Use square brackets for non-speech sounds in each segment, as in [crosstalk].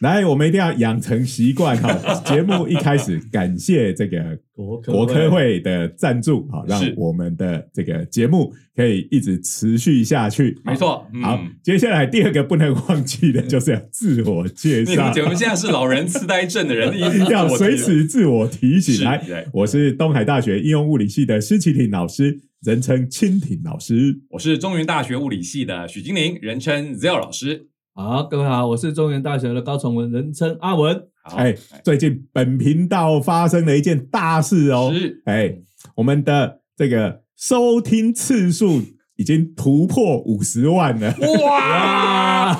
来，我们一定要养成习惯哈。[laughs] 节目一开始，感谢这个国科国科会的赞助，好，让我们的这个节目可以一直持续下去。没错，嗯好，接下来第二个不能忘记的 [laughs] 就是要自我介绍，我们现在是老人痴呆症的人，[laughs] 要随时自我提醒。是来，我是东海大学应用物理系的施启廷老师，人称蜻蜓老师。我是中原大学物理系的许金玲，人称 Zell 老师。好，各位好，我是中原大学的高崇文，人称阿文。好，哎，最近本频道发生了一件大事哦，是。哎，我们的这个收听次数已经突破五十万了。[laughs] 哇，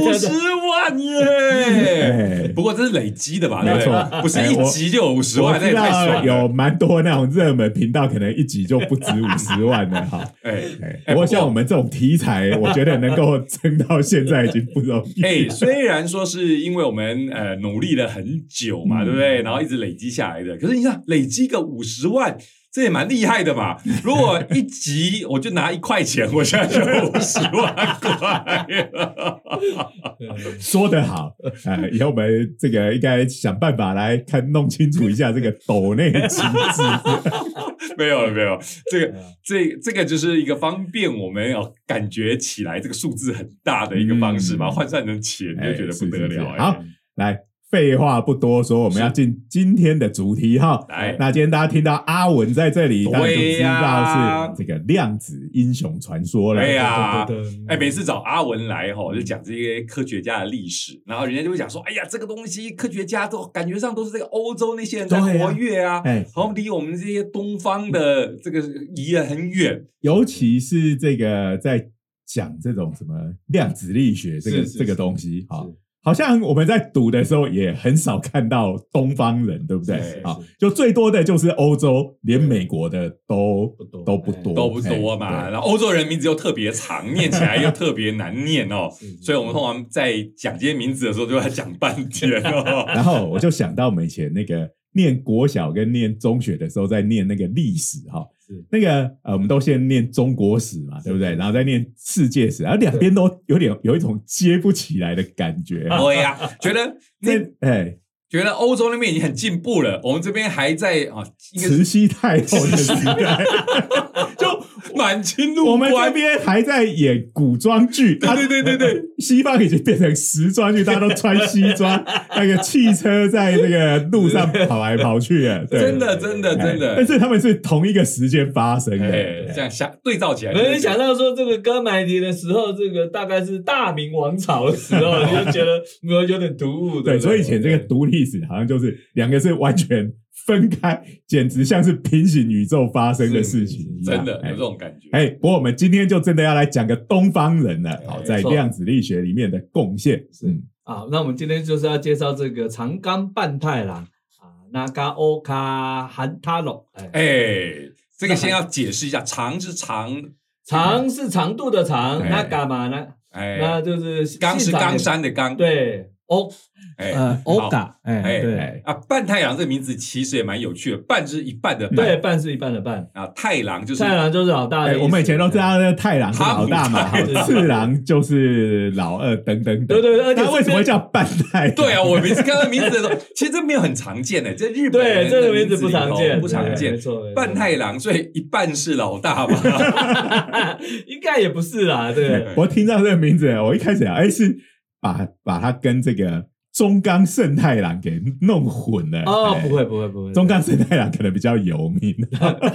五十万耶！哎，不过这是累积的吧？没错？不是一集就有五十我万，那也太爽了。有蛮多那种热门频道，可能一集就不止五十万了哈。哎 [laughs] 哎，哎不过像我们这种题材，我觉得能够撑到现在已经不容易。哎，虽然说是因为我们呃努力了很久嘛，嗯对不对？然后一直累积下来的，可是你看累积个五十万。这也蛮厉害的嘛！[laughs] 如果一集我就拿一块钱，我现在就五十万块了。[laughs] 说得好，呃，以后我们这个应该想办法来看弄清楚一下这个斗内机制。[laughs] 没有了，没有，这个这这个就是一个方便我们要感觉起来这个数字很大的一个方式，嗯把它换算成钱，就觉得不得哎是是是了。哎好，来，废话不多说，我们要进今天的主题哈。来。那今天大家听到阿文在这里，对当然就知道是这个量子英雄传说了。对呀。哎，每次找阿文来哈，就讲这些科学家的历史，然后人家就会讲说，哎呀，这个东西科学家都感觉上都是这个欧洲那些人在活跃啊，哎，好像离我们这些东方的这个离得很远。尤其是这个在讲这种什么量子力学这个这个东西，哈。是，好像我们在读的时候也很少看到东方人，对不对？啊，就最多的就是欧洲，连美国的都不多都不多，都不多嘛，然后欧洲人名字又特别长，念起来又特别难念哦，[laughs] 所以我们通常在讲这些名字的时候，就要讲半天哦。[laughs] 然后我就想到我们以前那个念国小跟念中学的时候，在念那个历史哈是，那个呃，我们都先念中国史嘛，对不对？然后再念世界史，然后两边都有点有一种接不起来的感觉。对呀、觉得 [laughs] 那哎，觉得欧洲那边已经很进步了，我们这边还在啊，慈是禧太后的时代，[laughs] 就满清入我们这关。边还在演古装剧，啊对对对对对，[laughs] 西方已经变成时装剧，大家都穿西装，[laughs] 那个汽车在那个路上跑来跑去啊，对。真的真的哎真的。但，是他们是同一个时间发生的，哎，这样想对照起来，没想到说这个哥白尼的时候，这个大概是大明王朝的时候，你 [laughs] 就觉得有有点突兀。对，不所以以前这个读历史好像就是两个是完全分开，简直像是平行宇宙发生的事情一样，哎真的有这种感觉。哎，不过我们今天就真的要来讲个东方人了，好，哎在量子力学里面的贡献，嗯，啊，那我们今天就是要介绍这个长冈半太郎啊，那嘎欧卡韩塔隆，哎，哎，这个先要解释一下，长是长，长是长度的长，哎。那干嘛呢？哎，那就是冈是冈山的冈，，对，欧哎，呃欧嘎，哎哎对哎啊，半太郎这个名字其实也蛮有趣的，半是一半的半，对，半是一半的半，啊，太郎就是太郎就是老大。我们以前都知道那个太郎是老大嘛，次郎就是老二，等等等，对对对而且那为什么会叫半太？对啊，我每次看到名字的时候，其实这没有很常见的，[laughs] 这日本对人这个名字不常见，不常见。没错，半太郎，所以一半是老大嘛。[laughs] 应该也不是啦，对。我听到这个名字，我一开始啊，哎，是把把它跟这个中冈胜太郎给弄混了。哦，哎不会，不会，不会。中冈胜太郎可能比较有名。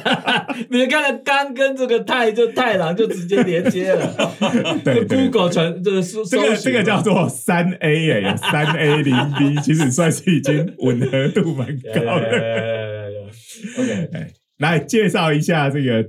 [laughs] 你看了刚跟这个太就太郎就直接连接了，[laughs] 对就对 Google 传这个这个这个叫做三 A 哎，有三 A 零 B，[laughs] 其实算是已经吻合度蛮高的。OK，哎，来介绍一下这个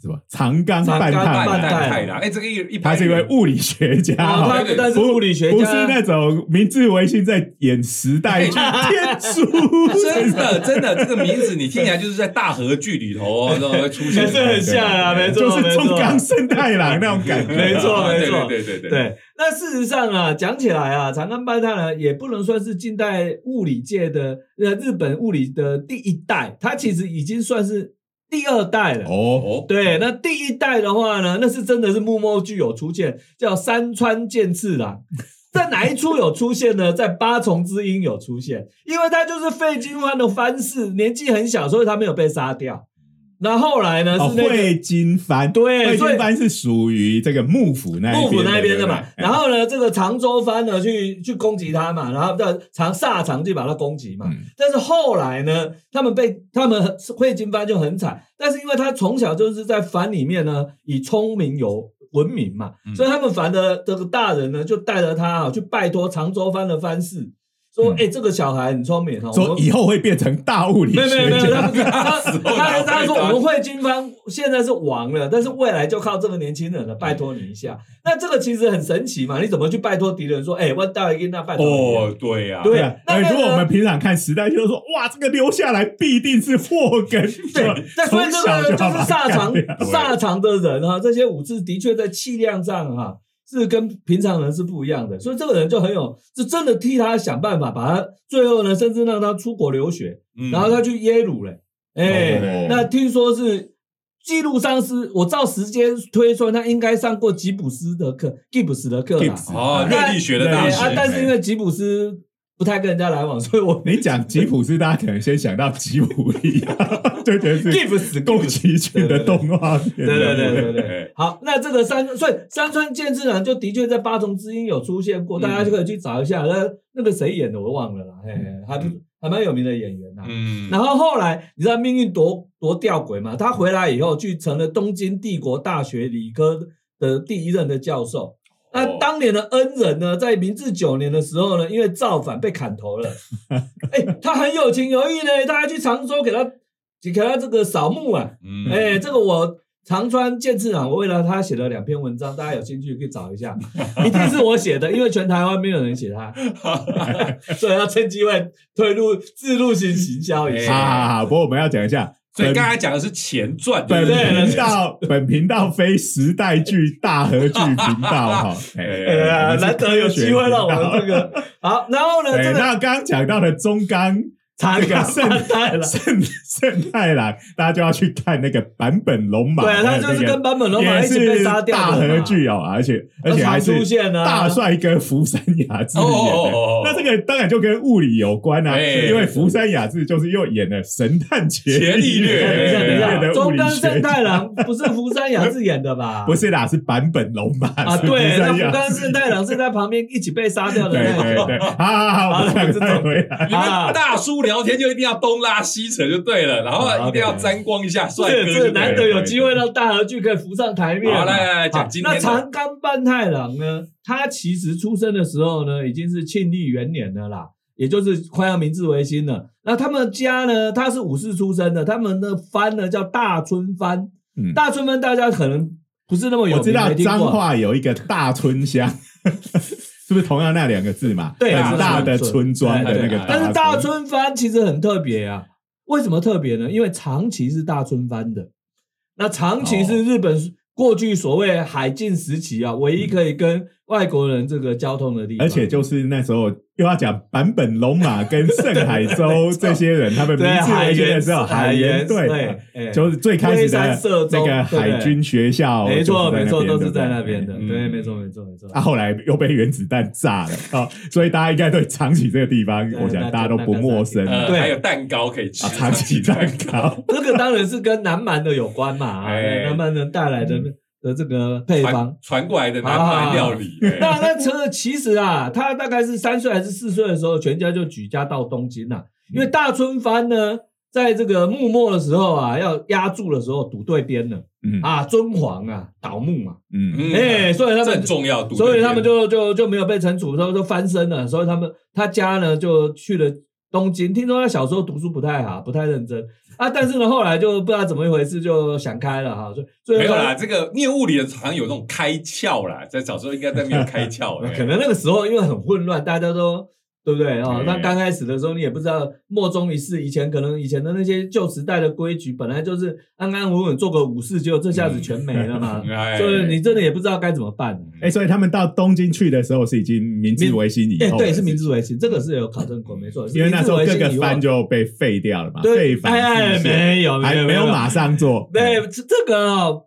什么长冈长冈半太郎，半太郎，哎，这个一一他是一位物理学家啊，是物理学家不是，那种明治维新在演时代剧天书，[laughs] 真的真的，这个名字你听起来就是在大河剧里头哦，都会出现，还是很像啊，没错，就是中冈胜太郎那种感觉，没错没错对对对对。对，那事实上啊，讲起来啊，长冈半太郎也不能算是近代物理界的呃日本物理的第一代，他其实已经算是第二代了。哦，哦，对，那第一代的话呢，那是真的是幕末剧有出现，叫山川健次郎。[laughs] 在哪一出有出现呢？在八重之音有出现，因为他就是费金欢的番士，年纪很小，所以他没有被杀掉。那后来呢？哦，是那个汇金藩，汇对所以金藩是属于这个幕府那一幕府那边的嘛。然后呢，这个常州藩呢去去攻击他嘛，然后叫长萨长去把他攻击嘛。嗯。但是后来呢，他们被他们汇金藩就很惨，但是因为他从小就是在藩里面呢，以聪明有闻名嘛，嗯。所以他们藩的这个大人呢，就带着他啊去拜托常州藩的藩士，说：“嗯哎、这个小孩很聪明说以后会变成大物理没有没有没有，学他家，他 [laughs] 他他说我们会军方现在是亡了，但是未来就靠这个年轻人了，拜托你一下。那这个其实很神奇嘛，你怎么去拜托敌人说，哎，我大一那拜托哦，对呀，对呀啊，那如果我们平常看时代，就是说，哇，这个留下来必定是祸根，对，但所以这个就是萨长萨长的人哈，这些武士的确在气量上哈是跟平常人是不一样的，所以这个人就很有，就真的替他想办法，把他最后呢，甚至让他出国留学，嗯。然后他去耶鲁嘞，哎、哦。那听说是记录上是我照时间推算，他应该上过吉普斯的课，吉普斯的课哦，热力学的大师对啊，，但是因为吉普斯不太跟人家来往，[laughs] 所以我你讲吉普是，大家可能先想到吉普力，[laughs] 就觉得是吉普斯宫崎骏的动画片。对对对对对对。好，那这个山，所以山川健次郎就的确在八重之音有出现过，嗯大家就可以去找一下。那那个谁演的我忘了啦，嘿，嘿还不还蛮有名的演员呐。嗯，然后后来你知道命运多多吊诡嘛？他回来以后去成了东京帝国大学理科的第一任的教授。那哦当年的恩人呢，在明治九年的时候呢，因为造反被砍头了。[laughs] 哎，他很有情有义呢，大家去常州给他给他这个扫墓啊。嗯哎，这个我长川健次郎，我为了他写了两篇文章，大家有兴趣可以找一下，[laughs] 一定是我写的，因为全台湾没有人写他，[laughs] 所以要趁机会推入自入型行销一好。好好，不过我们要讲一下，所以本刚才讲的是前传，本对不对？频道 [laughs] 本频道非时代剧大合剧频道哈。[laughs] 难得有机会让我们这个好，[laughs] 然后呢，那刚刚讲到的中冈长这个圣半太郎，圣圣太郎，大家就要去看那个坂本龙马，对啊，他就是跟坂本龙马一起被杀掉大的嘛。合剧哦，而且而且还出现啊。大帅哥福山雅治演哦哦的哦哦。那这个当然就跟物理有关啊，哎。因为福山雅治就是又演了《神探伽伽利略。等一下，等一下，中理学冈圣太。郎不是福山雅治演的吧？[laughs] 不是啦，是坂本龙马啊，对，那福福山圣太郎是在旁边一起被杀掉的对那个。对对，好好 [laughs] 好，我们赶快回来。你们大叔聊天就一定要东拉西扯就对了，然后一定要沾光一下帅哥难得有机会让大和剧可以浮上台面。好，来来讲今天那长冈半太郎呢？他其实出生的时候呢，已经是庆历元年了啦，也就是快要明治维新了。那他们家呢，他是武士出身的，他们的藩呢叫大村藩。嗯大村藩大家可能不是那么有名，我知道彰化有一个大村乡，[laughs] 是不是同样那两个字嘛？对很大的村庄的那个但是大村。村藩其实很特别啊，为什么特别呢？因为长崎是大村藩的，那长崎是日本过去所谓海禁时期啊，唯一可以跟外国人这个交通的地方，而且就是那时候又要讲坂本龙马跟盛海洲 [laughs] 这些人，他们明对治维新的海员时候，海员队对，哎就是最开始的社中那个海军学校，没错没错，都是在那边的，对，嗯。没错没错没错。啊，后来又被原子弹炸了啊、[laughs] 所以大家应该对长崎这个地方，我想大家都不陌生。呃，对。还有蛋糕可以吃，啊。长崎蛋糕，[laughs] 这个当然是跟南蛮的有关嘛，南蛮人带来的的这个配方。传。传过来的南蛮料理，[laughs] 哎。那那这其实啊，他大概是三岁还是四岁的时候，全家就举家到东京了、因为大春藩呢，在这个幕末的时候啊，要压住的时候赌对边了嗯。啊，尊皇啊倒幕嘛，嗯。嗯哎、所以他们这很重要，所以他们就就就没有被惩处，之后就翻身了，所以他们他家呢就去了东京，听说他小时候读书不太好，不太认真啊，但是呢，后来就不知道怎么一回事，就想开了哈，所以没有啦，这个念物理的好像有那种开窍啦，在小时候应该在没有开窍，[laughs] 可能那个时候因为很混乱，大家都。对不对哦？对那刚开始的时候，你也不知道莫衷一是。以前可能以前的那些旧时代的规矩，本来就是安安稳稳做个武士，结果这下子全没了嘛。[laughs] 哎所以你真的也不知道该怎么办。哎，所以他们到东京去的时候是已经明治维新以哎，后，对，是明治维新，这个是有考证过，没错。因为那时候各个藩就被废掉了嘛，对，废藩哎哎，置县没有，还没有马上做，对，这这个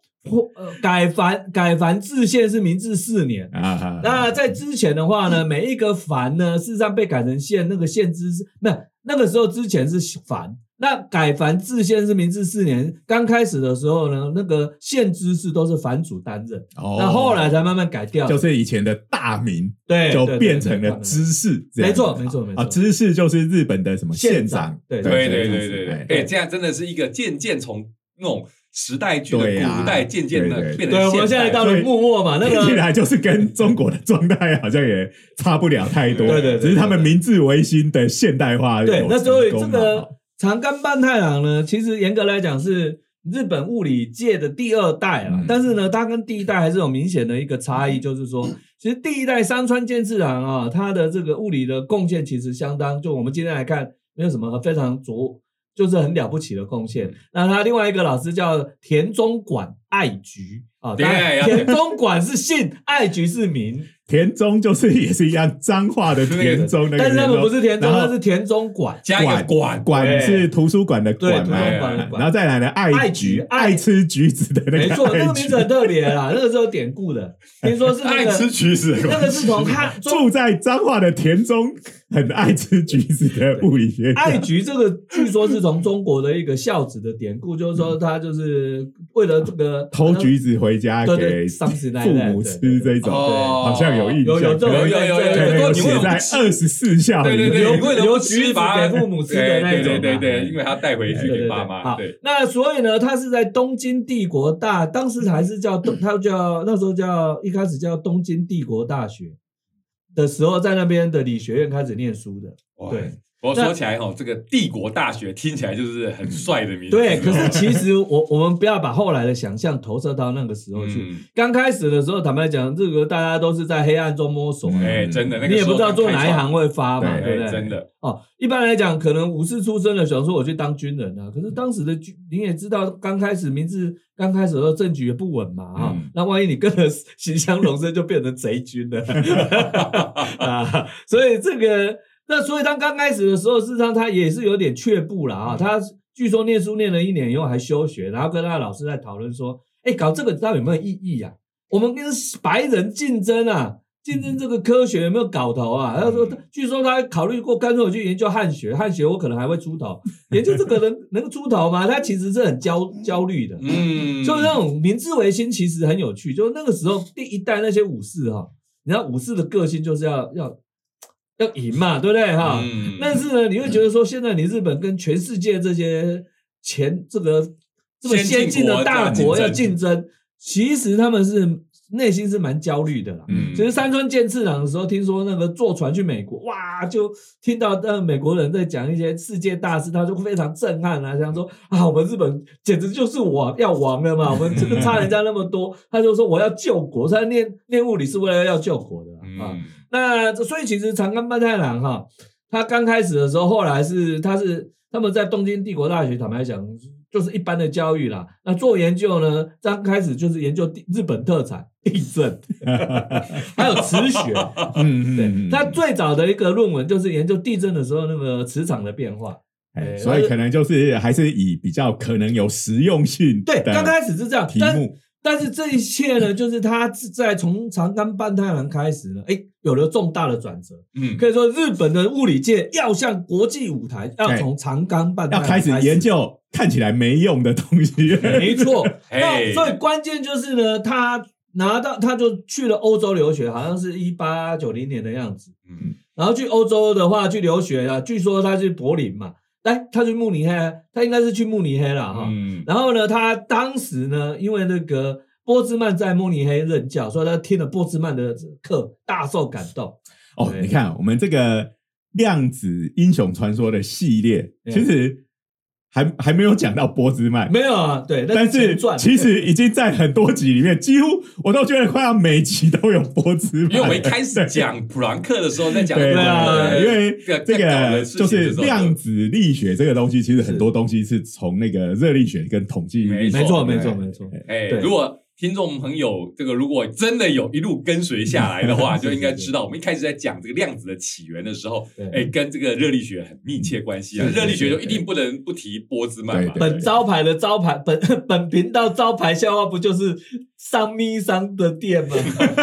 改藩改藩制县是明治四年。啊啊，那在之前的话呢，[laughs] 每一个藩呢，事实上被改成县，那个县知是那那个时候之前是藩，那改藩制县是明治四年，刚开始的时候呢，那个县知事都是藩主担任，哦。那后来才慢慢改掉，就是以前的大名对对对变成了知事，没错没错没错。啊，知事就是日本的什么县县长对对对对对对，哎。哎，这样真的是一个渐渐从那种时代剧的古代渐渐的变得对，我们现在到了幕末嘛，那个来就是跟中国的状态好像也差不了太多，对对对只是他们明治维新的现代化有，对那所以这个长冈半太郎呢，其实严格来讲是日本物理界的第二代啊，嗯但是呢，它跟第一代还是有明显的一个差异，就是说，[coughs] 其实第一代山川健次郎啊，他的这个物理的贡献其实相当，就我们今天来看，没有什么非常卓。就是很了不起的贡献。那他另外一个老师叫田中管爱菊啊，田中管是姓，爱菊是名，田中就是也是一样脏话的田中那个，但是他们不是田中，是田中馆。加一个馆，馆是图书馆的馆嘛，然后再来呢，爱爱菊菊爱。爱吃橘子的那个没错，爱菊。那个名字很特别啦，[laughs] 那个是有典故的，听说是爱吃橘子的 [laughs] 那，个是从汉中 [laughs] 住在脏话的田中，很爱吃橘子的物理学家。爱菊这个，据说是从中国的一个孝子的典故，就是说他就是为了这个偷橘子回家给上一父母吃这种，哦。好像有印象，有有有有有有对有有写你为什么在二十四孝。对对对，留你为了留不吃把给父母吃的那种嘛对对对，因为他带回去给爸妈，好对，那所以呢，他是在东京帝国大，当时还是叫东，他叫那时候叫一开始叫东京帝国大学的时候，在那边的理学院开始念书的。对。不过说起来哈，这个帝国大学听起来就是很帅的名字。对，可是其实我 [laughs] 我们不要把后来的想象投射到那个时候去。嗯，刚开始的时候，坦白讲，这个大家都是在黑暗中摸索。哎，真的，那个你也不知道做哪一行会发嘛，对对不对？哎真的，哦，一般来讲，可能武士出身的想说我去当军人啊，可是当时的军你也知道，刚开始明治刚开始的时候政局也不稳嘛啊、嗯。那万一你跟着 [laughs] 行香龙生，就变成贼军了。[laughs] 啊，所以这个那所以他刚开始的时候，事实上他也是有点却步了啊，他据说念书念了一年以后还休学，然后跟他的老师在讨论说，哎，搞这个到底有没有意义啊？我们跟白人竞争啊，竞争这个科学有没有搞头啊？他说，据说他考虑过，干脆我去研究汉学，汉学我可能还会出头，研究这个能能出头吗？他其实是很焦焦虑的，嗯，就那种明治维新其实很有趣，就那个时候第一代那些武士哈，你知道武士的个性就是要要要赢嘛，对不对？哈？嗯。但是呢，你会觉得说，现在你日本跟全世界这些前这个这么先进的大国要竞争，其实他们是内心是蛮焦虑的啦。嗯。其实山川健次郎的时候，听说那个坐船去美国，哇，就听到那美国人在讲一些世界大事，他就非常震撼啊，想说啊，我们日本简直就是王要亡了嘛，我们这个差人家那么多，他就说我要救国，他念念物理是为了要救国的啊。嗯那所以其实长冈半太郎哈，他刚开始的时候，后来是他是他们在东京帝国大学，坦白讲就是一般的教育啦。那做研究呢，刚开始就是研究日本特产地震，[laughs] 还有磁学。嗯对嗯，他最早的一个论文就是研究地震的时候那个磁场的变化。哎所以可能就是还是以比较可能有实用性对，刚开始是这样，题目，但是这一切呢，就是他在从长冈半太郎开始呢，哎，有了重大的转折。嗯，可以说，日本的物理界要向国际舞台，要哎从长冈半太郎要开始研究看起来没用的东西。[laughs] 没错，[laughs] 那嘿所以关键就是呢，他拿到他就去了欧洲留学，好像是一八九零年的样子。嗯。然后去欧洲的话，去留学啊，据说他去柏林嘛，哎，他去慕尼黑，他应该是去慕尼黑了哈。嗯然后呢，他当时呢，因为那个波兹曼在慕尼黑任教，所以他听了波兹曼的课，大受感动。哦，你看我们这个量子英雄传说的系列，其实还还没有讲到波兹曼，没有啊，对，那但是其实已经在很多集里面，几乎我都觉得快要每集都有波兹曼。因为我们一开始讲普朗克的时候，在讲对。对啊对，因为这个就是量子力学这个东西，其实很多东西是从那个热力学跟统计力没学没错，没错，没错。哎，对。如果听众朋友这个如果真的有一路跟随下来的话，[laughs] 就应该知道，我们一开始在讲这个量子的起源的时候对，哎，跟这个热力学很密切关系啊。热力学就一定不能不提波兹曼嘛。本招牌的招牌，本 [laughs] 本频道招牌笑话不就是商咪商的店吗？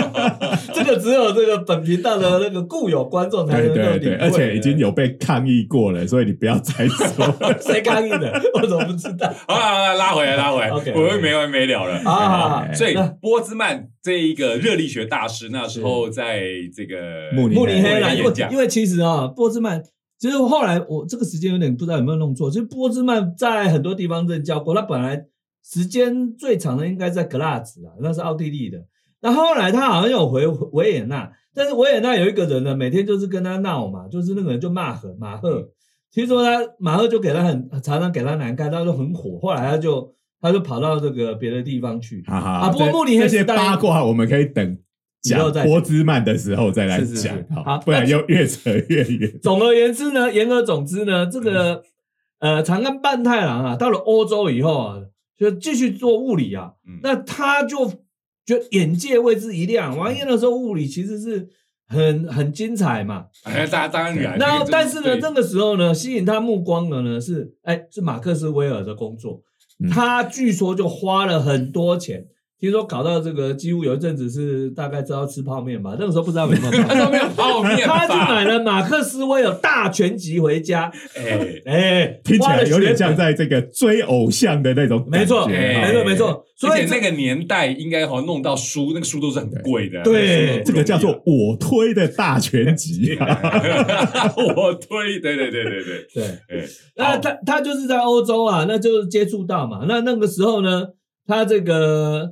[laughs] 这个只有这个本频道的那个固有观众才对能够对对，领会而且已经有被抗议过了，所以你不要再说。谁抗议的？我怎么不知道？[laughs] 好了，好了拉回来，拉回来，[laughs] OK，我们没完没了了。啊哎所以波兹曼这一个热力学大师，那时候在这个慕尼慕尼黑啦，因为演讲因为其实啊，波兹曼。其实后来我这个时间有点不知道有没有弄错，其实波兹曼在很多地方任教过，他本来时间最长的应该在格拉兹啊，那是奥地利的。那后来他好像有回维也纳，但是维也纳有一个人呢，每天就是跟他闹嘛，就是那个人就骂赫马赫，听说他马赫就给他很常常给他难看，他就很火，后来他就他就跑到这个别的地方去。啊不过慕尼黑这些八卦我们可以等讲以后再讲波兹曼的时候再来讲，好不然又越扯越远。[laughs] 总而言之呢，言而总之呢，这个、呃长安半太郎啊，到了欧洲以后啊，就继续做物理啊，嗯那他就就眼界为之一亮。王燕那时候物理其实是很很精彩嘛，哎，当当然，然后但是呢，对这个时候呢，吸引他目光的呢是哎是马克思威尔的工作，嗯他据说就花了很多钱。听说搞到这个，几乎有一阵子是大概知道吃泡面吧，那个时候不知道有没有。泡 [laughs] 他说没有泡面，他就买了马克思威尔大全集回家，哎，哎，听起来有点像在这个追偶像的那种没错，哎。没错，没错。所以这而且那个年代应该好像弄到书，那个书都是很贵的，对那这个叫做我推的大全集啊。[laughs] 我推，对对对对对，对，哎，那他他就是在欧洲啊，那就是接触到嘛。那那个时候呢，他这个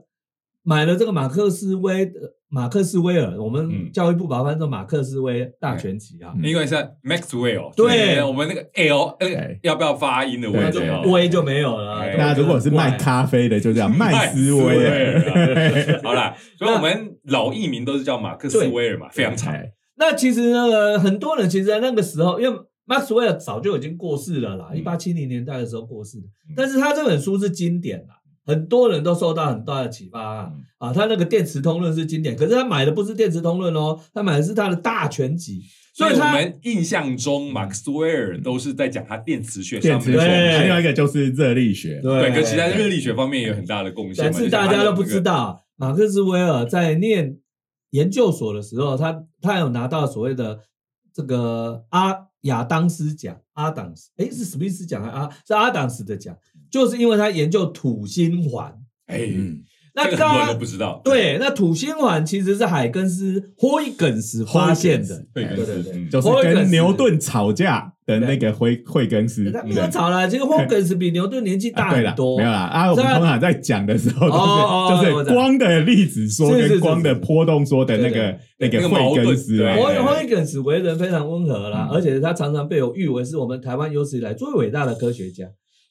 买了这个马克思威马克思威尔，我们嗯教育部把它翻成马克思威大全集啊。嗯因为是 Maxwell，对我们那个 L 那个要不要发音的对问题哦？威就没有了那如果是卖咖啡的，就叫 [laughs] 麦斯威尔。[laughs] 好啦，所以我们老艺名都是叫马克思威尔嘛，非常长。哎那其实那个很多人其实在那个时候，因为 Max w e l l 早就已经过世了啦，嗯一八七零年代的时候过世。但是他这本书是经典啦，很多人都受到很大的启发啊嗯。啊，他那个电磁通论是经典，可是他买的不是电磁通论哦，他买的是他的大全集，所以我们印象中，马克思韦尔都是在讲他电磁学上电磁学，面的对另外一个就是热力学。对，可其他对热力学方面也有很大的贡献嘛。但是大家都不知道，马克思韦尔在念研究所的时候，他他有拿到所谓的这个阿亚当斯奖，阿当斯，诶，是史密斯奖还是阿是阿当斯的奖，就是因为他研究土星环。哎，嗯，那刚都不知道。对，那土星环其实是海根斯霍伊根斯发现的，对对对嗯就是跟牛顿吵架的那个惠惠根斯。他没有吵了，其实霍根斯比牛顿年纪大很，多，没有啦啊！我们这通常在讲的时候哦哦都是就是光的粒子说跟光的波动说的那个那个惠根斯霍对。霍伊根斯为人非常温和啦，嗯。而且他常常被我誉为是我们台湾有史以来最伟大的科学家。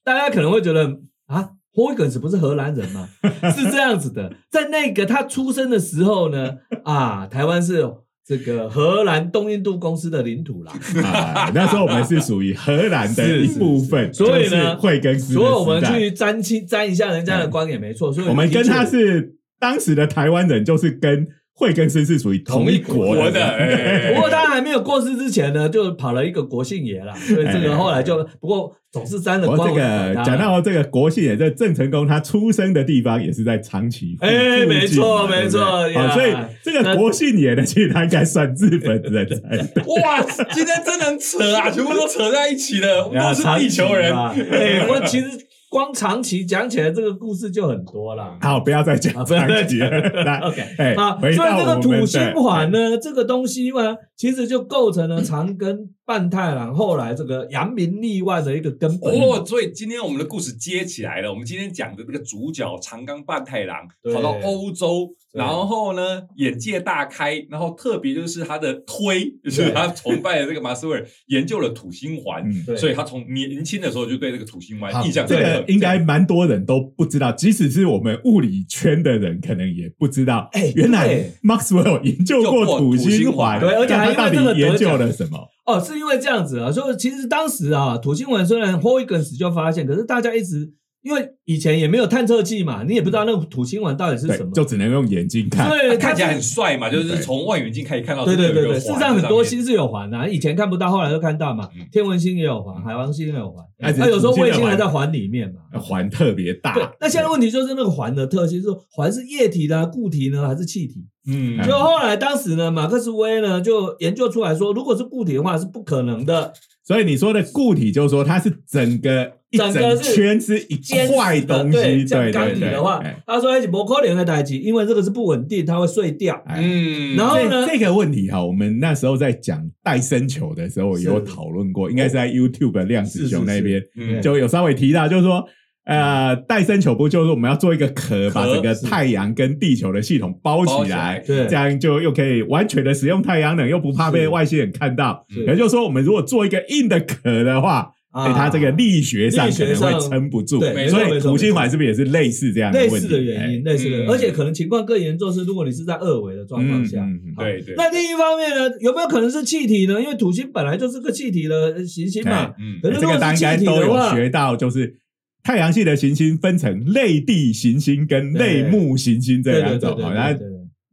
大家可能会觉得啊，霍伊根斯不是荷兰人吗？[laughs] 是这样子的，在那个他出生的时候呢，啊，台湾是这个荷兰东印度公司的领土啦。啊，那时候我们是属于荷兰的一部分，所以呢就是惠根斯的时代，所以我们去沾亲沾一下人家的光也没错。所以我们跟他是当时的台湾人，就是跟惠根斯是属于同一国的不过他还没有过世之前呢，就跑了一个国姓爷啦，[laughs] 所以这个后来就不过总是沾了光。我这个讲到这个国姓也，这郑成功他出生的地方也是在长崎附哎没错没错好，所以这个国姓爷呢，其实他应该算日本人才对。[laughs] 哇，今天真能扯啊，全部都扯在一起了，我 [laughs] 们都是地球人。哎，我其实光长期讲起来，这个故事就很多了。好，不要再讲啊不要再长崎了。[laughs] 来 OK，哎，啊，所以这个土星环呢，这个东西嘛，其实就构成了长庚半太郎后来这个扬名立万的一个根本。哦，所以今天我们的故事接起来了。我们今天讲的这个主角长冈半太郎跑到欧洲，然后呢眼界大开，然后特别就是他的推，就是他崇拜的这个马斯威尔研究了土星环，所以他从年轻的时候就对这个土星环印象这深刻个。应该蛮多人都不知道，即使是我们物理圈的人，可能也不知道。哎原来对 Maxwell 研究过土星环，对而且他到底研究了什么？哦，是因为这样子啊，所以其实当时啊，土星文虽然 h o y g e n s 就发现，可是大家一直因为以前也没有探测器嘛，你也不知道那个土星环到底是什么，，就只能用眼睛看。对，[laughs] 看起来很帅嘛，就是对从望远镜可以看到对对对对，这个有一个事实上很多星是有环的、啊，以前看不到，后来就看到嘛嗯。天文星也有环，海王星也有环，但是那有时候卫星还在环里面嘛。环特别大。对，那现在问题就是那个环的特性，是说环是液体呢、固体呢，还是气体？嗯，就后来当时呢，马克思威呢就研究出来说，如果是固体的话是不可能的，所以你说的固体，就是说它是整个一整圈是一块东西，对，对对的话哎，他说它是不可能的代际，因为这个是不稳定，它会碎掉。哎。嗯，然后呢？这这个问题哈，我们那时候在讲戴森球的时候是有讨论过，应该是在 YouTube 量子熊那边嗯。就有稍微提到，就是说。呃，戴森球不就是我们要做一个壳，把整个太阳跟地球的系统包包起起来这样就又可以完全的使用太阳能，又不怕被外星人看到。也就是说，我们如果做一个硬的壳的话，它这个力学上可能会撑不住。所以错土星环是不是也是类似这样的类问题？似的原因，哎类似的，嗯而且可能情况更严重是，如果你是在二维的状况下，对对，那另一方面呢，有没有可能是气体呢？因为土星本来就是个气体的行星嘛，嗯可是如这个大家都有，学到，就是太阳系的行星分成类地行星跟类木行星这对两种，好像。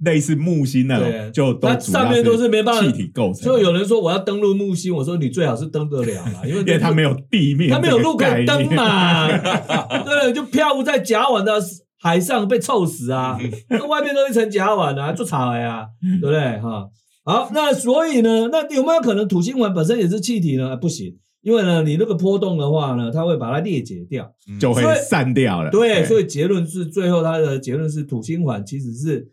类似木星那种，就都它上面都是没办法气体构成的，就有人说我要登陆木星，我说你最好是登得了啦，[laughs] 因为因为它没有地面，它没有路可以登。嘛，[laughs] 对，就漂浮在甲烷的海上被臭死啊，[laughs] 那外面都一层甲烷啊，做草呀，对不对哈？好，那所以呢，那有没有可能土星环本身也是气体呢？啊不行，因为呢，你那个波动的话呢，它会把它裂解掉。就会散掉了。对，所以以结论是最后它的结论是土星环其实是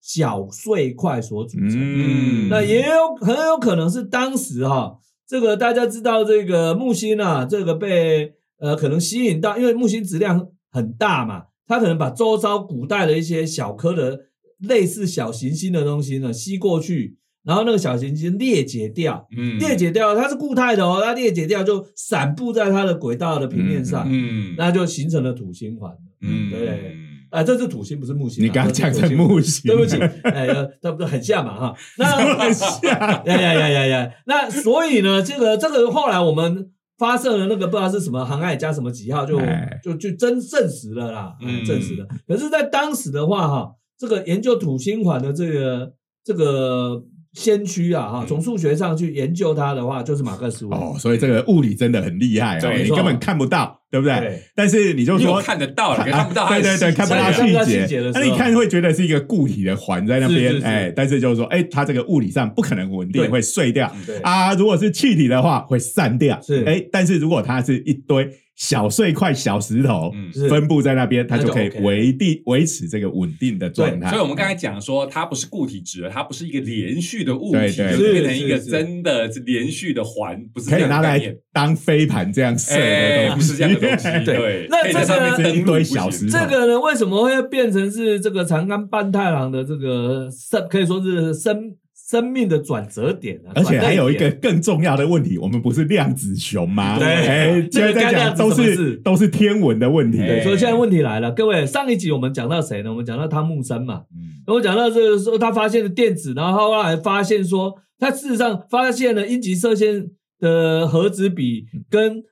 小碎块所组成。嗯，那也有很有可能是当时哈、这个大家知道这个木星啊，这个被呃可能吸引到，因为木星质量很大嘛，它可能把周遭古代的一些小颗的类似小行星的东西呢吸过去，然后那个小行星裂解掉，嗯裂解掉它是固态的哦，它裂解掉就散布在它的轨道的平面上，嗯那就形成了土星环。嗯对啊，这是土星，不是木星啊。你刚刚讲成木星，对不起，哎，呃那不是很像嘛哈？那很像。[laughs] 呀呀呀呀呀！那所以呢，这个这个后来我们发射了那个不知道是什么航海加什么几号，就哎就就真证实了啦，嗯证实了。可是，在当时的话哈，这个研究土星环的这个这个先驱啊哈，嗯。从数学上去研究它的话，就是马克思韦。哦，所以这个物理真的很厉害哦，对你根本看不到，对不对？对。但是你就说看得到了，看不到对对对，看不到细细节那你看会觉得是一个固体的环在那边，哎，但是就是说，哎，它这个物理上不可能稳定，会碎掉。啊。如果是气体的话，会散掉，是。哎，但是如果它是一堆小碎块小石头嗯。分布在那边，它就就可以维定维持这个稳定的状态。所以我们刚才讲说，它不是固体质了，它不是一个连续的物体，对对就变成一个真的是连续的环，不是这可以拿来。当飞盘这样射哎，的东西，不是这样的东西，[laughs] 对。对，那可以在上面这个一堆小石这个呢，为什么会变成是这个长冈半太郎的这个生，可以说是生生命的转折点啊？而且还有一个更重要的问题，我们不是量子熊吗？对哎，[laughs] 这个现在在讲都是都是天文的问题。所以现在问题来了，各位，上一集我们讲到谁呢？我们讲到汤姆森嘛，嗯然后讲到这个时候，他发现了电子，然后后来发现说，他事实上发现了阴极射线的核子比跟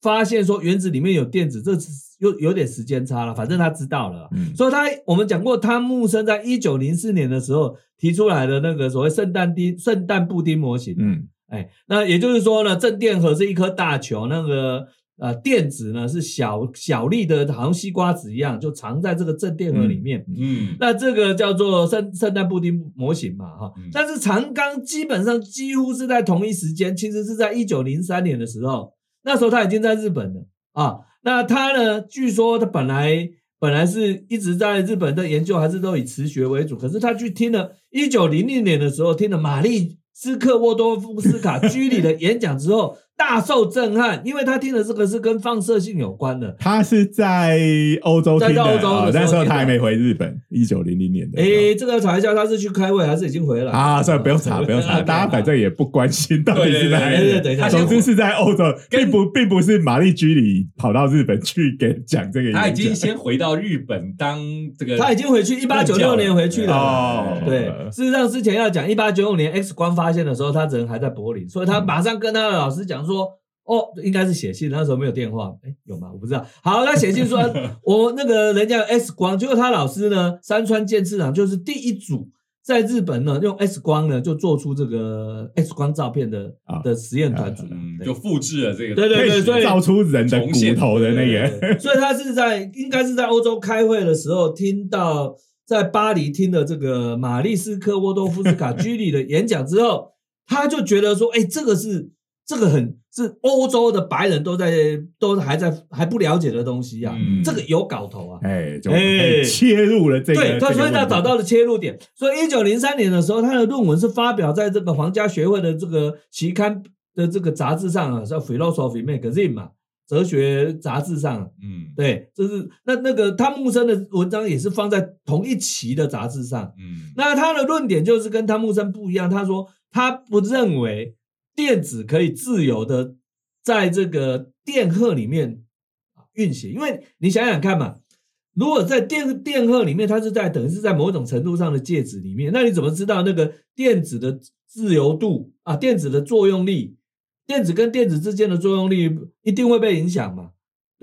发现说原子里面有电子，这是有有点时间差了，反正他知道了。嗯，所以他我们讲过，汤木森在一九零四年的时候提出来的那个所谓圣诞丁圣诞布丁模型，嗯哎，那也就是说呢，正电荷是一颗大球，那个呃电子呢是小小粒的，好像西瓜子一样，就藏在这个正电荷里面。嗯那这个叫做圣圣诞布丁模型嘛，哈、嗯但是长冈基本上几乎是在同一时间，其实是在一九零三年的时候，那时候他已经在日本了啊。那他呢，据说他本来本来是一直在日本的研究，还是都以磁学为主，可是他去听了一九零零年的时候听了玛丽斯克沃多夫斯卡 [laughs] 居里的演讲之后，大受震撼，因为他听的这个是跟放射性有关的。他是在欧洲听的，在欧洲的哦那时候他还没回日本，一九零零年的。诶，这个要查一下，他是去开会还是已经回来？啊，算了，不用查，不用查，大家反正也不关心到底是哪里对对对人。等一下总之是在欧洲，并不并不是玛丽居里跑到日本去给讲这个。他已经先回到日本当这个，他已经回去，一八九六年回去了。哦对，事实上之前要讲一八九五年 X 光发现的时候，他人还在柏林，所以他马上跟他的老师讲说。哦，应该是写信，那时候没有电话，哎，有吗？我不知道。好，他写信说，[laughs] 我那个人家有 X 光，结果他老师呢，山川健次郎就是第一组在日本呢用 X 光呢就做出这个 X 光照片的啊的实验团组，嗯，就复制了这个，对对对，所以造出人的骨头的那对个。对对所以他是在应该是在欧洲开会的时候听到在巴黎听了这个玛丽斯科沃多夫斯卡 [laughs] 居里的演讲之后，他就觉得说，哎，这个是这个很是欧洲的白人都在都还在还不了解的东西啊，嗯这个有搞头啊。哎，就哎切入了这个。对，他所以他找到了切入点。所以一九零三年的时候，他的论文是发表在这个皇家学会的这个期刊的这个杂志上啊，叫《Philosophy Magazine》嘛，哲学杂志上。嗯对，就是那那个汤姆森的文章也是放在同一期的杂志上。嗯，那他的论点就是跟汤姆森不一样，他说他不认为电子可以自由的在这个电荷里面运行，因为你想想看嘛，如果在电电荷里面，它是在等于是在某种程度上的介质里面，那你怎么知道那个电子的自由度啊？电子的作用力，电子跟电子之间的作用力一定会被影响嘛？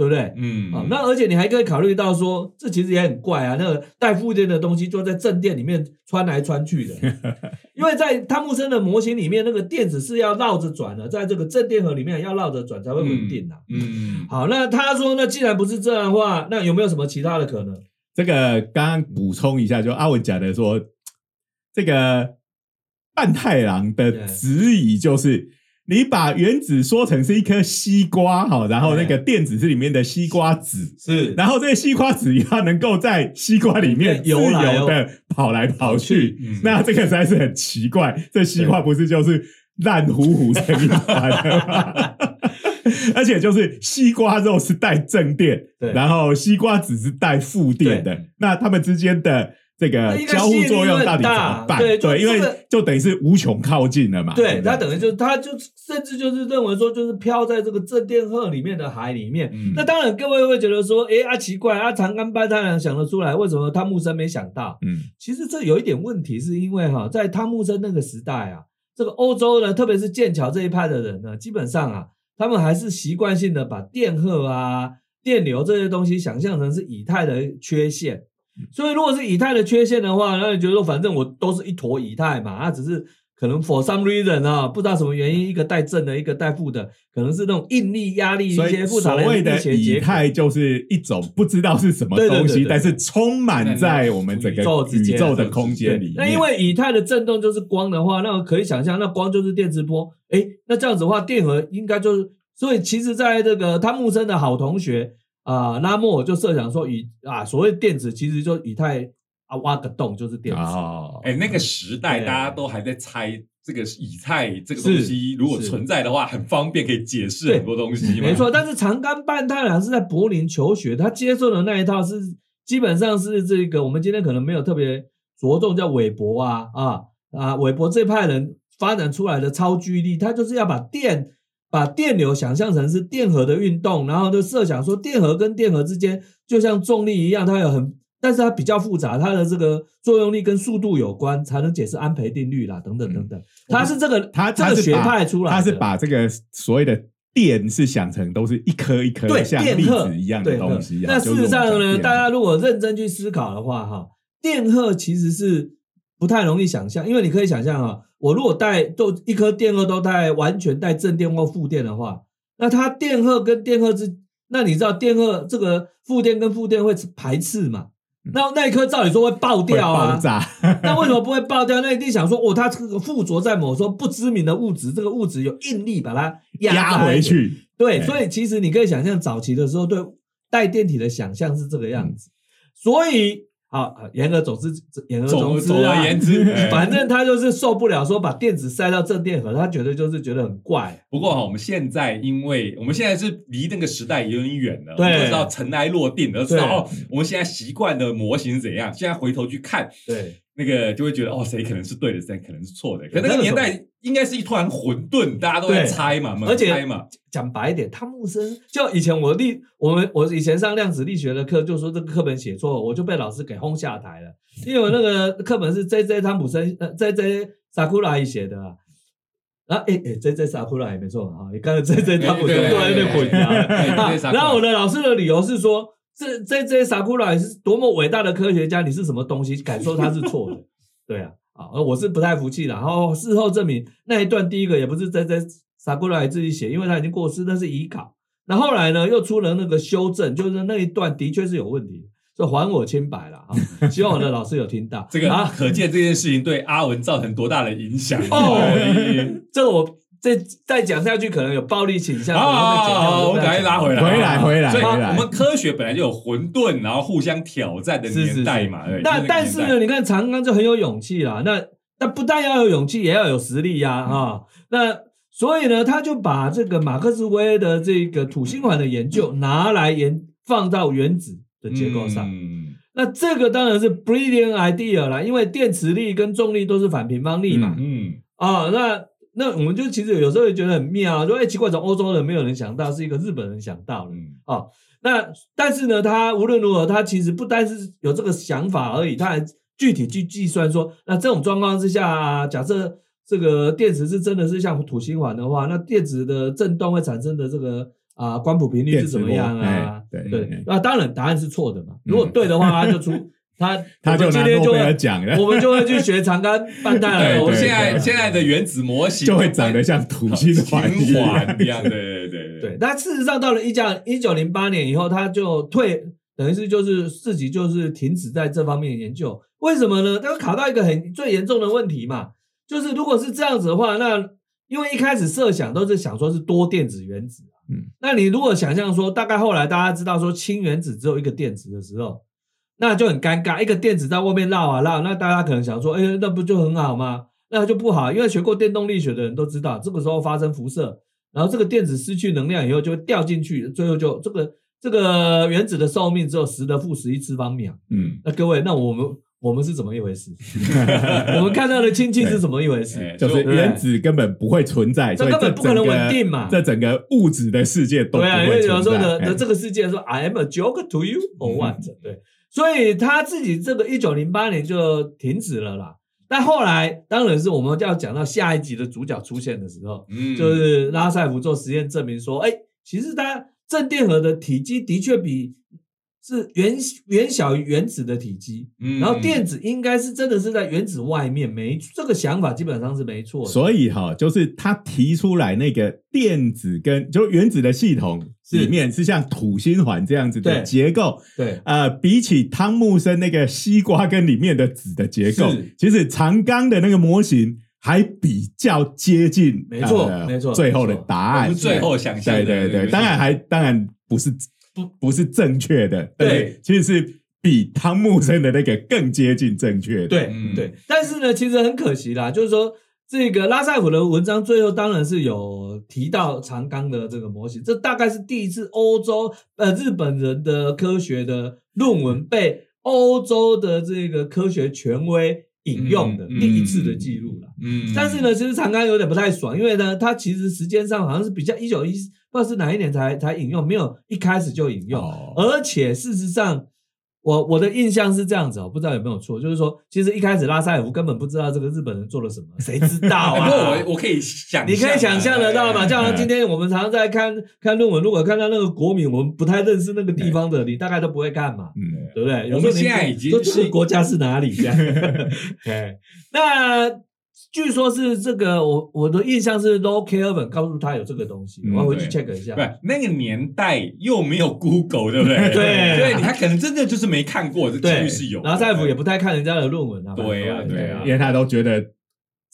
对不对？嗯啊，那而且你还可以考虑到说，这其实也很怪啊，那个带负电的东西就在正电里面穿来穿去的，[laughs] 因为在汤姆森的模型里面，那个电子是要绕着转的，在这个正电荷里面要绕着转才会稳定的、嗯，好，那他说，那既然不是这样的话，那有没有什么其他的可能？这个刚刚补充一下，就阿文讲的说，这个半太郎的质疑就是，你把原子说成是一颗西瓜，哈，然后那个电子是里面的西瓜籽，是。然后这个西瓜籽它能够在西瓜里面自由的跑来跑去，嗯。那这个实在是很奇怪，这西瓜不是就是烂糊糊成一团。的吗？而且就是西瓜肉是带正电，对。然后西瓜籽是带负电的，那它们之间的这个交互作用到底怎么办？对因为就等于是无穷靠近了嘛。不对他等于就是他就甚至就是认为说，就是飘在这个正电荷里面的海里面。嗯那当然，各位会觉得说，诶啊奇怪啊，长安班太郎想得出来，为什么汤姆森没想到？嗯其实这有一点问题，是因为哈，在汤姆森那个时代啊，这个欧洲呢，特别是剑桥这一派的人呢，基本上啊，他们还是习惯性的把电荷啊、电流这些东西想象成是以太的缺陷。所以，如果是以太的缺陷的话，那你觉得说，反正我都是一坨以太嘛，它只是可能 for some reason 啊，不知道什么原因，一个带正的，一个带负的，可能是那种应力、压力一些复杂所谓的以力学结果。太就是一种不知道是什么东西，对对对对但是充满在我们整个宇宙之宇间宙的空间里面。那因为以太的振动就是光的话，那可以想象，那光就是电磁波。诶，那这样子的话，电荷应该就是，所以其实在这个汤姆森的好同学啊、拉莫尔就设想说以啊，所谓电子其实就以太啊挖个洞就是电子。哦，哎，那个时代大家都还在猜这个以太这个东西，如果存在的话，很方便可以解释很多东西。没错，但是长冈半太郎是在柏林求学，他接受的那一套是基本上是这个我们今天可能没有特别着重叫韦伯啊啊啊韦伯这派人发展出来的超距力，他就是要把电把电流想象成是电荷的运动，然后就设想说电荷跟电荷之间就像重力一样，它有很。但是它比较复杂，它的这个作用力跟速度有关，才能解释安培定律啦，等等等等。它是这个它这个学派出来的，他是把这个所谓的电是想成都是一颗一颗对像粒子一样的东西啊。那事实上呢，大家如果认真去思考的话，哈，电荷其实是不太容易想象，因为你可以想象啊，我如果带都一颗电荷都带完全带正电或负电的话，那它电荷跟电荷之，那你知道电荷这个负电跟负电会排斥嘛？那那一颗照理说会爆掉啊，爆炸，[laughs] 那为什么不会爆掉？那一定想说，哦，它这个附着在某说不知名的物质，这个物质有应力把它压回去。对，对。所以其实你可以想象早期的时候对带电体的想象是这个样子，所以好，言而总之，言而总总之总而啊，言之，[laughs] 哎反正他就是受不了，说把电子塞到正电荷，他觉得就是觉得很怪。不过哈，我们现在因为我们现在是离那个时代有点远了，对我们就知道尘埃落定了，知道哦，我们现在习惯的模型是怎样。现在回头去看，对，那个就会觉得哦，谁可能是对的，谁可能是错的。可那个年代应该是一团混沌，大家都在猜嘛，猛而且猜嘛。讲白一点，汤姆森就以前我力我们我以前上量子力学的课，就说这个课本写错，我就被老师给轰下台了，因为我那个课本是 J J 汤姆森呃 J J 萨库拉写的啊。啊，哎哎，J J 萨库拉也没错啊，你刚才 J J 汤姆森对对突然有点混淆然后我的老师的理由是说，这 J J 萨库拉是多么伟大的科学家，你是什么东西，敢说他是错的？对啊，啊，我是不太服气的。然后事后证明那一段第一个也不是在在萨库拉自己写，因为他已经过世，那是遗稿。那后来呢，又出了那个修正，就是那一段的确是有问题的，就还我清白了啊！[laughs] 希望我的老师有听到这个啊。可见这件事情对阿文造成多大的影响哦哎 [laughs] 这个我再再讲下去，可能有暴力倾向，可能会剪掉好，我们赶紧拉回来，回来回来所以我们科学本来就有混沌，然后互相挑战的年代嘛。对那但是呢，你看长刚就很有勇气啦。那那不但要有勇气，也要有实力呀啊、那所以呢，他就把这个马克思韦的这个土星环的研究拿来研放到原子的结构上。嗯那这个当然是 brilliant idea 啦，因为电磁力跟重力都是反平方力嘛。嗯，啊、那那我们就其实有时候会觉得很妙，说哎奇怪，从欧洲人没有人想到，是一个日本人想到的。嗯哦，那但是呢，他无论如何，他其实不单是有这个想法而已，他还具体去计算说，那这种状况之下，假设这个电池是真的是像土星环的话，那电池的振动会产生的这个啊、光谱频率是怎么样啊？哎对对哎，那当然答案是错的嘛。如果对的话，他就出 [laughs] 他他就我们今天就会奖了，我们就会去学长杆半带对，了。我们对现在现在的原子模型就会长得像土星环一星样环一样，对对对对，那事实上到了一九一九零八年以后，他就退，等于是就是自己就是停止在这方面研究。为什么呢？他考到一个很最严重的问题嘛，就是如果是这样子的话，那因为一开始设想都是想说是多电子原子啊，嗯，那你如果想象说，大概后来大家知道说氢原子只有一个电子的时候，那就很尴尬，一个电子在外面绕啊绕，那大家可能想说，哎，那不就很好吗？那就不好，因为学过电动力学的人都知道，这个时候发生辐射，然后这个电子失去能量以后就会掉进去，最后就这个这个原子的寿命只有十的负十一次方秒。嗯，那各位，那我们我们是怎么一回事？[laughs] 我们看到的氢气是怎么一回事？哎就是原子根本不会存在，这根本不可能稳定嘛这整个物质的世界都不对啊，因会为有时候存在呢，哎这个世界说 I am a joke to you or 嗯 what？对，所以他自己这个一九零八年就停止了啦。但后来当然是我们要讲到下一集的主角出现的时候，嗯就是拉塞夫做实验证明说，哎，其实它正电荷的体积的确比是远远小于原子的体积，嗯然后电子应该是真的是在原子外面，没这个想法基本上是没错的。所以哈，就是他提出来那个电子跟就原子的系统里面是像土星环这样子的结构，对。呃，比起汤姆森那个西瓜跟里面的籽的结构，其实长纲的那个模型还比较接近，没错呃没错最后的答案。我们，最后想象对对对，当然还当然不是不。不是正确的，对，其实是比汤姆森的那个更接近正确的，对、嗯。对，但是呢，其实很可惜啦，就是说这个拉塞夫的文章最后当然是有提到长冈的这个模型，这大概是第一次欧洲呃日本人的科学的论文被欧洲的这个科学权威引用的第一次的记录了。嗯但是呢，其实长冈有点不太爽，因为呢，它其实时间上好像是比较一九一，不知道是哪一年才才引用，没有一开始就引用，哦而且事实上。我我的印象是这样子哦，不知道有没有错，就是说，其实一开始拉塞尔夫根本不知道这个日本人做了什么，谁知道哎啊？[laughs] 不过我我可以想你可以想象得到嘛？哎就好像今天我们常常在看看论文，如果看到那个国民，我们不太认识那个地方的，你大概都不会看嘛。嗯，对不对？有我们现在已经说这是个国家是哪里这样？[laughs] [laughs] 对，那据说是这个，我我的印象是 Low Kelvin 告诉他有这个东西，嗯我要回去 check 一下不。是那个年代又没有 Google，对不对？[laughs] 对所以他可能真的就是没看过，这几对率是有。然后塞夫也不太看人家的论文啊。对啊对啊因为他都觉得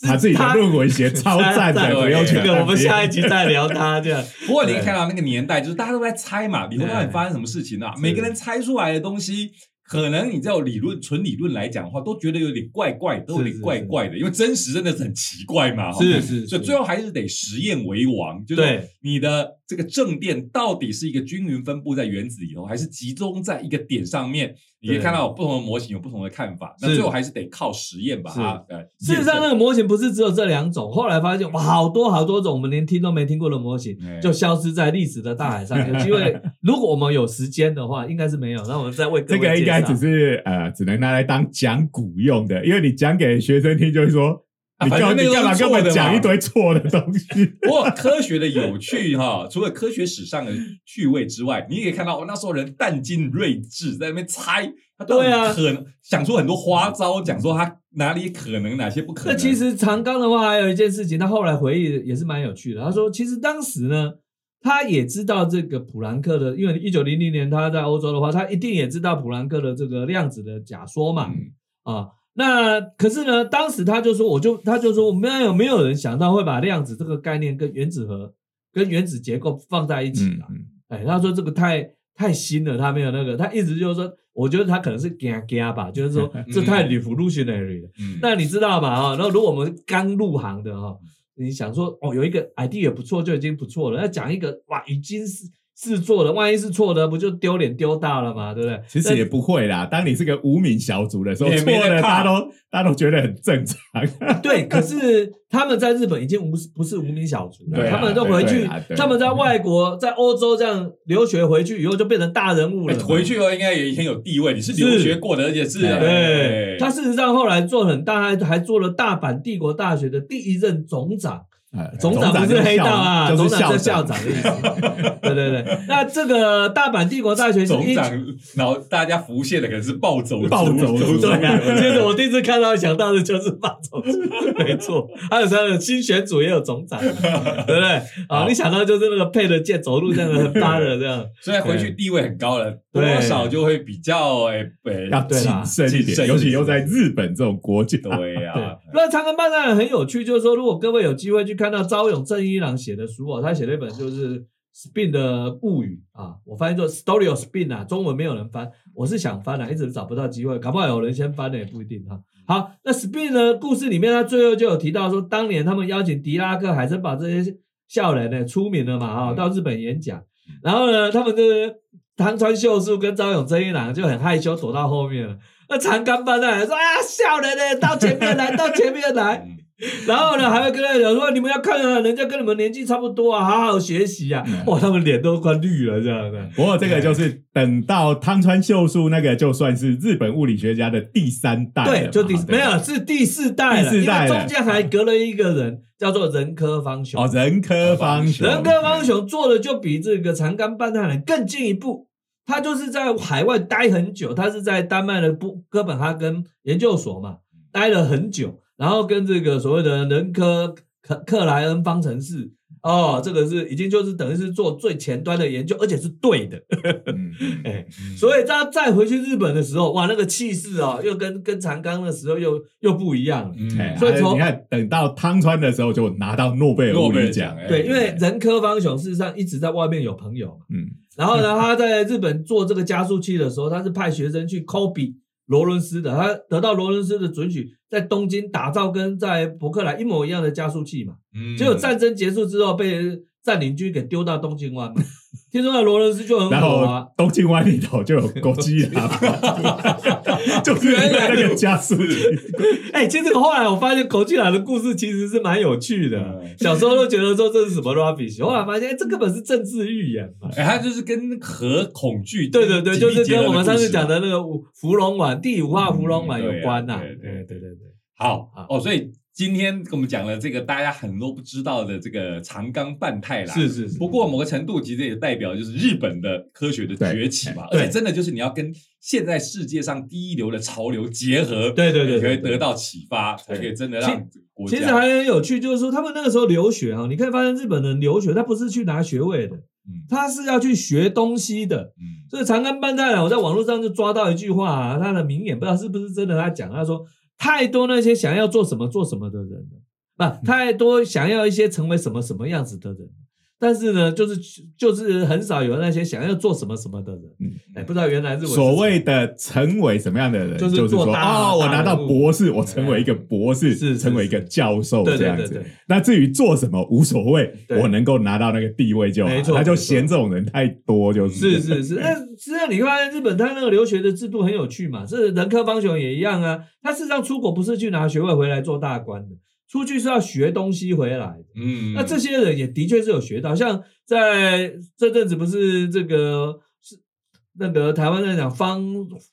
他自己的他论文写超赞的，赞不用去这个我们下一集集再聊他 [laughs] 这样。不过你看到那个年代，就是大家都在猜嘛，里头到底发生什么事情啊？每个人猜出来的东西可能你知道理论纯理论来讲的话，都觉得有点怪怪，都有点怪怪的，因为真实真的是很奇怪嘛。哈。是是，所以最后还是得实验为王，就是你的这个正电到底是一个均匀分布在原子里头，还是集中在一个点上面？你可以看到有不同的模型有不同的看法，那最后还是得靠实验把它呃。事实上，那验个模型不是只有这两种，后来发现哇，好多好多种我们连听都没听过的模型哎就消失在历史的大海上。有机会，[laughs] 如果我们有时间的话，应该是没有。那我们再为各这个应该只是呃，只能拿来当讲古用的，因为你讲给学生听，就会说 [laughs] 你干啊反正那个你干嘛跟我讲一堆错的东西？[laughs] 不过科学的有趣哈，除了科学史上的趣味之外，你也可以看到，哦那时候人弹尽睿智，在那边猜对啊可能想出很多花招，讲说他哪里可能，哪些不可能。那其实长冈的话，还有一件事情，他后来回忆也是蛮有趣的。他说，其实当时呢，他也知道这个普朗克的，因为一九零零年他在欧洲的话，他一定也知道普朗克的这个量子的假说嘛。嗯啊，那可是呢，当时他就说，我就他就说，我们有没有人想到会把量子这个概念跟原子核、跟原子结构放在一起啊？嗯嗯哎，他说这个太太新了，他没有那个，他一直就是说，我觉得他可能是惊惊吧，就是说 [laughs] 这太 revolutionary 了。嗯那你知道嘛？哈，然后如果我们刚入行的哈，你想说哦，有一个 idea 不错就已经不错了，要讲一个哇，已经是是错的，万一是错的，不就丢脸丢大了嘛？对不对？其实也不会啦。当你是个无名小卒的时候，[laughs] 也错了，没人怕大家都大家都觉得很正常。[laughs] 对，可是他们在日本已经无不是无名小卒了，啊他们都回去他们在外国，在欧洲这样留学回去以后就变成大人物了回去后应该也很有地位，你是留学过的，而且是对他事实上后来做很大，还还做了大阪帝国大学的第一任总长。呃总长不是黑道啊，就是总长是校长。的意思。[laughs] 对对对，那这个大阪帝国大学是总长，然后大家浮现的可能是暴走族暴走族对啊，接着我第一次看到想到的就是暴走族，没错，还有他的新选组也有总长，对不对？啊，好你想到就是那个配的剑走路这样的很搭的这样，所以回去地位很高了，多少就会比较哎哎要谨慎一点，尤其又在日本这种国家。对对呀，。那长庚办当然很有趣，就是说，如果各位有机会去看到朝勇正一郎写的书哦，他写了一本就是《Spin 的物语》啊，我翻译做《Story of Spin》啊，中文没有人翻，我是想翻啊，一直找不到机会，搞不好有人先翻的也不一定哈。好，那 Spin 呢故事里面，他最后就有提到说，当年他们邀请狄拉克、海森堡这些校人呢出名了嘛啊，嗯到日本演讲，然后呢，他们就是汤川秀树跟朝勇正一郎就很害羞躲到后面了。那长冈班的人说：“哎呀，笑人呢，到前面来，到前面来。[laughs] ”嗯然后呢，还会跟他讲说：“你们要看啊，人家跟你们年纪差不多啊，好好学习啊。嗯哇，他们脸都快绿了，这样的。不过这个就是等到汤川秀树那个，就算是日本物理学家的第三代了。对，就第对没有是第四代了，第四代了因为中间还隔了一个人，叫做仁科方雄。哦，人科方雄，仁科方雄做的就比这个长冈半太人更进一步，他就是在海外待很久，他是在丹麦的布哥本哈根研究所嘛，待了很久，然后跟这个所谓的人科克克莱恩方程式。哦，这个是已经就是等于是做最前端的研究，而且是对的，[laughs] 哎，所以他再回去日本的时候，哇，那个气势哦，又跟跟长冈的时候又又不一样嗯，所以从你看，等到汤川的时候就拿到诺贝尔物理奖，哎对，因为人科方雄事实上一直在外面有朋友嘛，嗯，然后呢，他在日本做这个加速器的时候，他是派学生去 copy 罗伦斯的，他得到罗伦斯的准许，在东京打造跟在伯克莱一模一样的加速器嘛。嗯结果战争结束之后，被占领军给丢到东京湾嘛。[laughs] 听说那罗伦斯就很火啊，东京湾里头就有狗基拉，[laughs] 就是因为那个加速器，哎、其实后来我发现口气兰的故事其实是蛮有趣的。嗯小时候都觉得说这是什么 rubbish，后来发现、哎这根本是政治预言嘛。哎，他就是跟核恐惧，对对对，就是跟我们上次讲的。那个五芙蓉丸第五话芙蓉丸有关呐、嗯对啊对对对对对。好好哦，所以今天跟我们讲了这个大家很多不知道的这个长冈半太郎，是是是。不过某个程度其实也代表就是日本的科学的崛起嘛，对。而且真的就是你要跟现在世界上第一流的潮流结合，对对对你才会得到启发，才可以真的其让国家。其实还很有趣，就是说他们那个时候留学啊，你可以发现日本人留学，他不是去拿学位的，嗯。他是要去学东西的。嗯。所以长冈半太郎，我在网络上就抓到一句话啊，他的名言不知道是不是真的，他讲他说太多那些想要做什么做什么的人了，不，太多想要一些成为什么什么样子的人，但是呢，就是就是很少有那些想要做什么什么的人，嗯哎，不知道原来所谓的成为什么样的人，就是就是说哦，我拿到博士，我成为一个博士，是是成为一个教授对这样子。对对对。那至于做什么无所谓，我能够拿到那个地位就好没。错他就嫌这种人太多，就是。是是是，那实际上你会发现日本他那个留学的制度很有趣嘛，是人科方雄也一样啊。他事实上出国不是去拿学位回来做大官的，出去是要学东西回来的。嗯，那这些人也的确是有学到，像在这阵子不是这个是那个台湾在讲方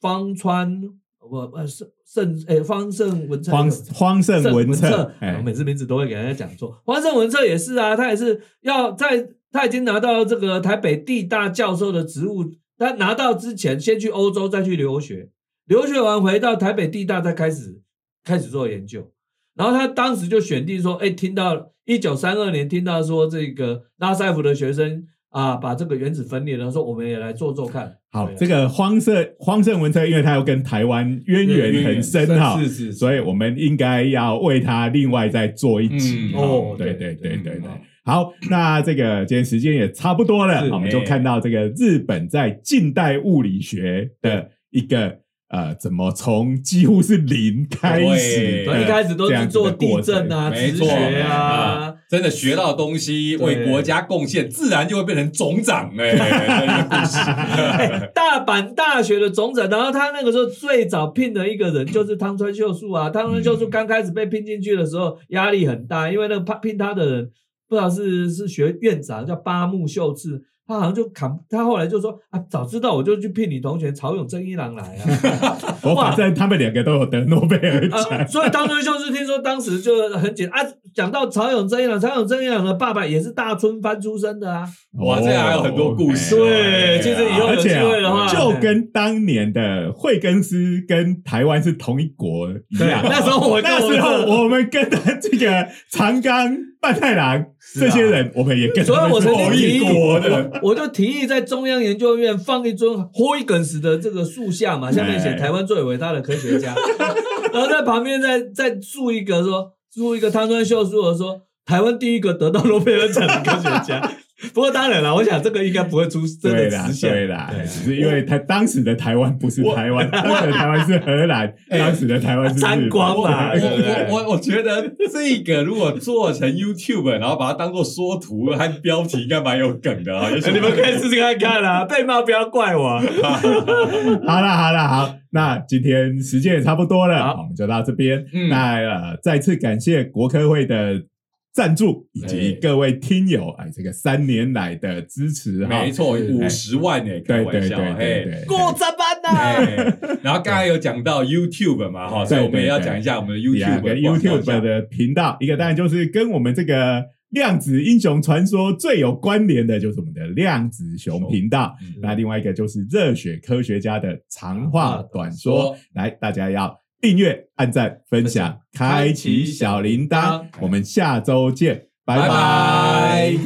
方川，我呃盛盛诶方盛文策方方盛文策我每次名字都会给人家讲错。方盛文策也是啊，他也是要在他已经拿到这个台北地大教授的职务，他拿到之前先去欧洲，再去留学，留学完回到台北地大，再开始开始做研究。然后他当时就选定说，哎，听到一九三二年听到说这个拉塞夫的学生啊，把这个原子分裂了，说我们也来做做看。好，这个荒盛荒盛文策，因为他又跟台湾渊源很深哈，是是是，所以我们应该要为他另外再做一集嗯哦。对哦对对对对对嗯。好，那这个今天时间也差不多了，我们就看到这个日本在近代物理学的一个呃，怎么从几乎是零开始对一开始都是做地震啊、没错磁学啊，真的学到东西，对为国家贡献，自然就会变成总长。哎 [laughs] 大阪大学的总长，然后他那个时候最早聘的一个人就是汤川秀树啊。汤川秀树刚开始被聘进去的时候，压力很大，因为那个聘他的人不知道是是学院长叫八木秀次，他好像就扛，他后来就说啊，早知道我就去聘你同学曹永正一郎来啊。[laughs] 我反正他们两个都有得诺贝尔啊，奖，所以汤川秀次听说当时就很紧啊。讲到曹永正一郎，曹永正一郎的爸爸也是大春藩出身的啊。哇这还有很多故事哦对，其实以后有机就跟当年的惠更斯跟台湾是同一国一样。那时候我跟那时候我们跟他这个长冈半太郎这些人，我们也跟所以我曾经提议。我我就提议在中央研究院放一尊霍伊根斯的这个树下嘛，下面写哎台湾最伟大的科学家，[laughs] 然后在旁边再再竖一个说竖一个汤川秀树的说台湾第一个得到诺贝尔奖的科学家。[laughs] 不过当然了，我想这个应该不会出真对啦，的实现。对啦，只是因为他当时的台湾不是台湾，当时的台湾是荷兰，当时的台湾是日光嘛 [laughs] 我我我我觉得这个如果做成 YouTube，然后把它当做缩图和标题，应该蛮有梗的啊。[laughs] 你们可以试试看看啦，被骂不要怪我。好了，好了，好，那今天时间也差不多了，我们就到这边。嗯那呃，再次感谢国科会的赞助，以及各位听友哎，这个三年来的支持哈。没错，五十万哎，开对玩笑，对对对过这班呐！哎，然后刚才有讲到 YouTube 嘛，哈，所以我们也要讲一下我们的 YouTube 跟 YouTube 的频道，一个当然就是跟我们这个量子英雄传说最有关联的，就是我们的量子熊频道。嗯。那另外一个就是热血科学家的长话短说，来，大家要订阅、按赞、分享、开启小铃铛。我们下周见，拜拜